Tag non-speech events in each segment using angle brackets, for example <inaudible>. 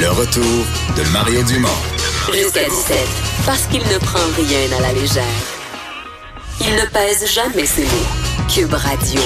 Le retour de Mario Dumont. Jusqu'à 17, parce qu'il ne prend rien à la légère. Il ne pèse jamais ses mots. Cube Radio.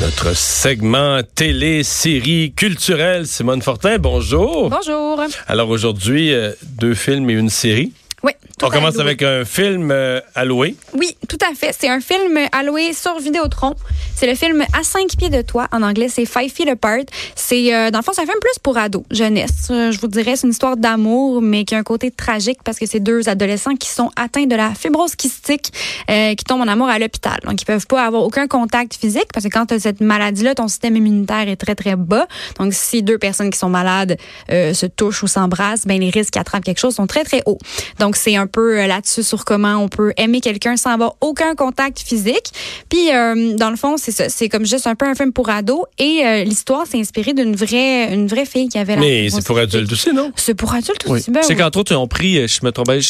Notre segment télé, série culturelle. Simone Fortin, bonjour. Bonjour. Alors aujourd'hui, euh, deux films et une série. Oui. On commence avec un film euh, louer. Oui, tout à fait. C'est un film à louer sur Vidéotron. C'est le film À cinq pieds de toi. En anglais, c'est Five Feet Apart. C'est, euh, dans le fond, c'est un film plus pour ados, jeunesse. Euh, je vous dirais, c'est une histoire d'amour, mais qui a un côté tragique parce que c'est deux adolescents qui sont atteints de la fibrose kystique, euh, qui tombent en amour à l'hôpital. Donc, ils peuvent pas avoir aucun contact physique parce que quand tu as cette maladie-là, ton système immunitaire est très, très bas. Donc, si deux personnes qui sont malades euh, se touchent ou s'embrassent, ben les risques qu'ils attrapent quelque chose sont très, très hauts. Donc, c'est un peu euh, là-dessus sur comment on peut aimer quelqu'un sans avoir aucun contact physique. Puis, euh, dans le fond, c'est ça. C'est comme juste un peu un film pour ados. Et euh, l'histoire s'est inspirée d'une vraie, une vraie fille qui avait la Mais c'est pour adultes aussi, non? C'est pour adultes Oui. aussi. Ben c'est oui. qu'entre autres, ils ont pris, je me trompe, je-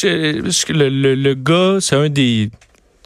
je- le, le, le gars, c'est un des,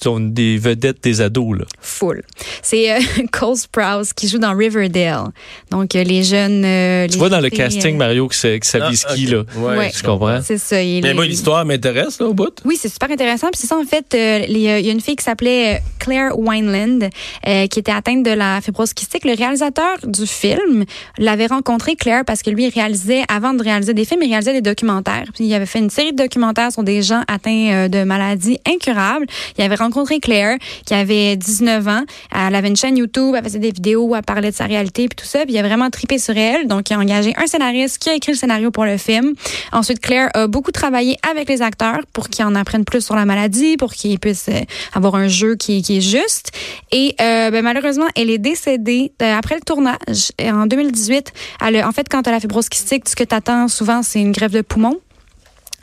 disons, des vedettes des ados. Là. Full. C'est euh, <laughs> Cole Sprouse qui joue dans Riverdale. Donc, euh, les jeunes. euh, Tu les vois dans le casting, euh, Mario, que c'est que ça vise qui, là. Ouais, Ouais. je Tu comprends? C'est ça. il Mais moi, l'histoire m'intéresse, là, au bout. Oui, c'est super intéressant. Puis c'est ça, en fait, il y a une fille qui s'appelait Claire Wineland, euh, qui était atteinte de la fibrose kystique. Le réalisateur du film l'avait rencontré, Claire, parce que lui, il réalisait, avant de réaliser des films, il réalisait des documentaires. Puis il avait fait une série de documentaires sur des gens atteints euh, de maladies incurables. Il avait rencontré Claire, qui avait 19 ans. Elle avait une chaîne YouTube, elle faisait des vidéos, elle parlait de sa réalité, puis tout ça. Puis il a vraiment tripé sur elle. Donc, il a engagé un scénariste qui a écrit le scénario pour le film. Ensuite, Claire a beaucoup travaillé avec les acteurs pour qu'ils en apprennent plus sur la maladie, pour qu'ils puissent euh, avoir un jeu qui, est juste. Et euh, ben, malheureusement, elle est décédée euh, après le tournage en 2018. Elle a- en fait, quand tu as la fibrose kystique, ce que tu attends souvent, c'est une grève de poumon.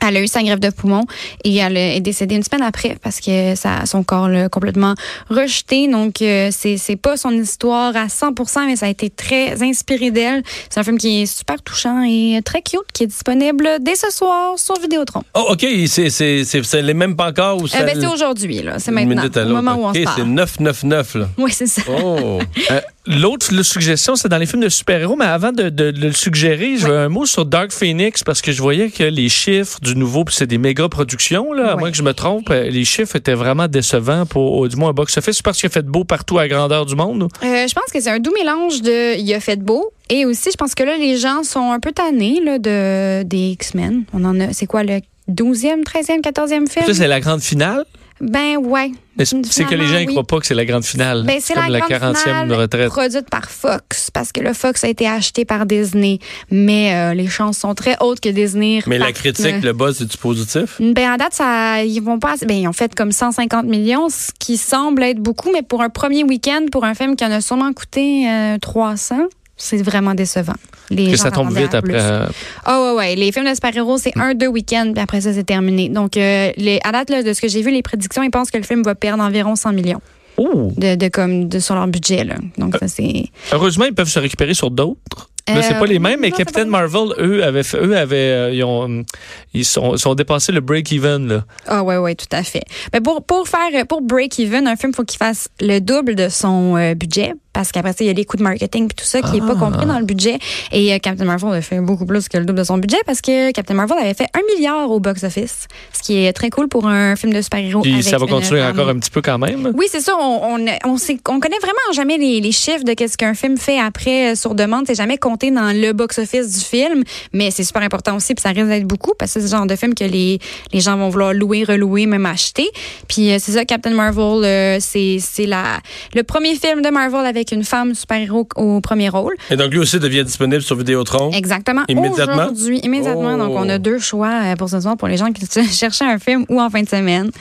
Elle a eu sa grève de poumon et elle est décédée une semaine après parce que ça, son corps l'a complètement rejeté. Donc, euh, c'est, c'est pas son histoire à 100%, mais ça a été très inspiré d'elle. C'est un film qui est super touchant et très cute, qui est disponible dès ce soir sur Vidéotron. Oh, OK, c'est, c'est, c'est, ça l'est même pas encore ou ça Euh, ben, c'est aujourd'hui, là. C'est maintenant, au moment où on OK, se c'est parle. 999, là. Oui, c'est ça. Oh! <laughs> Euh, L'autre suggestion, c'est dans les films de super-héros, mais avant de, de- de le suggérer, je veux un mot sur Dark Phoenix parce que je voyais que les chiffres du nouveau, puis c'est des méga productions, là, à moins que je me trompe, euh, les chiffres étaient vraiment décevants pour, au- du moins, au box-office. C'est parce qu'il a fait beau partout à grandeur du monde. Euh, je pense que c'est un doux mélange de il a fait beau et aussi je pense que là les gens sont un peu tannés là, de des X-Men. On en a c'est quoi le 12e, 13e, 14e film? Ça, c'est la grande finale? Ben ouais. C'est que les gens ne oui. croient pas que c'est la grande finale. Ben, c'est comme la, la, grande 40e finale retraite. produite par Fox parce que le Fox a été acheté par Disney, mais euh, les chances sont très hautes que Disney. Mais la critique, euh, le buzz, c'est du positif? Ben, à date, ça, ils vont pas. Ben, ils ont fait comme 150 millions, ce qui semble être beaucoup, mais pour un premier week-end, pour un film qui en a sûrement coûté euh, 300, c'est vraiment décevant. Les Que ça tombe vite après. euh, Ah ouais, ouais. Les films de super-héros, c'est un, deux week-ends, puis après ça, c'est terminé. Donc, euh, les, à date, là, de ce que j'ai vu, les prédictions, ils pensent que le film va perdre environ 100 millions Oh! de, de, comme, de, sur leur budget. Là. Donc, ça, c'est. Heureusement, ils peuvent se récupérer sur d'autres. Là, c'est Euh, pas les mêmes, mais non, Captain Marvel, eux, avaient, fait- eux avaient, euh, ils, ont, ils sont, sont dépassés le break-even. là. Ah ouais, ouais, tout à fait. Mais pour, pour faire, pour break even, un film, faut qu'il fasse le double de son euh, budget. Parce qu'après ça, il y a les coûts de marketing et tout ça qui n'est pas compris dans le budget. Et euh, Captain Marvel a fait beaucoup plus que le double de son budget parce que Captain Marvel avait fait un milliard au box-office. Ce qui est très cool pour un film de super-héros. Puis avec ça va continuer femme. encore un petit peu quand même? Oui, c'est ça. On, on, on, connaît vraiment jamais les, les chiffres de qu'est-ce qu'un film fait après euh, sur demande. C'est jamais compté dans le box-office du film, mais c'est super important aussi. Puis ça risque d'être beaucoup parce que c'est le genre de film que les, les gens vont vouloir louer, relouer, même acheter. Puis euh, c'est ça, Captain Marvel, c'est c'est la le premier film de Marvel avec une femme super-héros au premier rôle. Et donc, lui aussi devient disponible sur Vidéotron. Exactement. Immédiatement? Aujourd'hui, immédiatement. Oh. Donc on a deux choix euh, pour ce soir pour les gens qui <laughs> cherchaient un film ou en fin de semaine.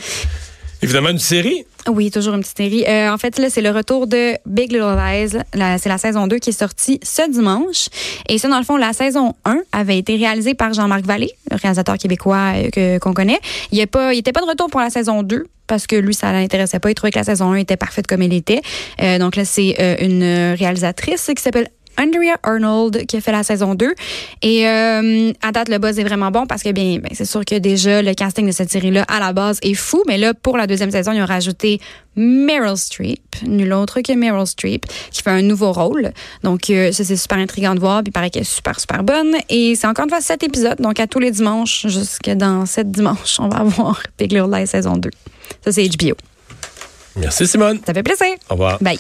Évidemment, une série. Oui, toujours une petite série. Euh, en fait, là, c'est le retour de Big Little Lies. C'est la saison 2 qui est sortie ce dimanche. Et ça, dans le fond, la saison 1 avait été réalisée par Jean-Marc Vallée, le réalisateur québécois euh, qu'on connaît. Il n'était pas, pas de retour pour la saison 2 parce que lui, ça l'intéressait pas. Il trouvait que la saison 1 était parfaite comme elle était. Euh, donc là, c'est euh, une réalisatrice qui s'appelle Andrea Arnold qui a fait la saison 2. Et euh, à date, le buzz est vraiment bon parce que bien, ben, c'est sûr que déjà le casting de cette série-là à la base est fou, mais là pour la deuxième saison, ils ont rajouté Meryl Streep, nul autre que Meryl Streep, qui fait un nouveau rôle. Donc euh, ça c'est super intriguant de voir, puis il paraît qu'elle est super super bonne. Et c'est encore une fois sept épisodes, donc à tous les dimanches jusque dans sept dimanches, on va avoir Big Little Lies saison 2. Ça c'est HBO. Merci, Simone. Ça fait plaisir. Au revoir. Bye.